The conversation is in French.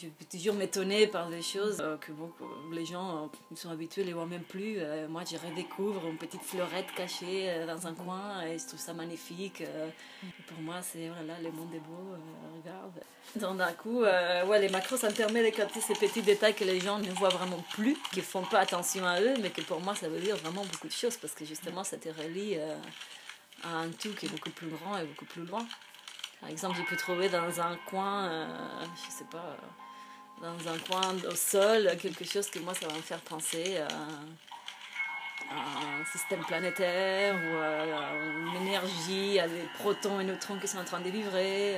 je peux toujours m'étonner par des choses euh, que, les gens euh, sont habitués, les voient même plus. Euh, moi, je redécouvre une petite fleurette cachée dans un coin et je trouve ça magnifique. pour moi, c'est voilà, le monde est beau, regarde. Donc, d'un coup, les macros, ça me permet de capter ces petits détails que les gens ne voient vraiment plus, qui ne font pas attention à eux, mais que pour moi, ça veut dire vraiment beaucoup de choses parce que justement, ça te relie à un tout qui est beaucoup plus grand et beaucoup plus loin. Par exemple, j'ai pu trouver dans un coin, euh, je sais pas, dans un coin au sol, quelque chose que moi, ça va me faire penser à, un système planétaire ou à une énergie, à des protons et neutrons qui sont en train de vibrer.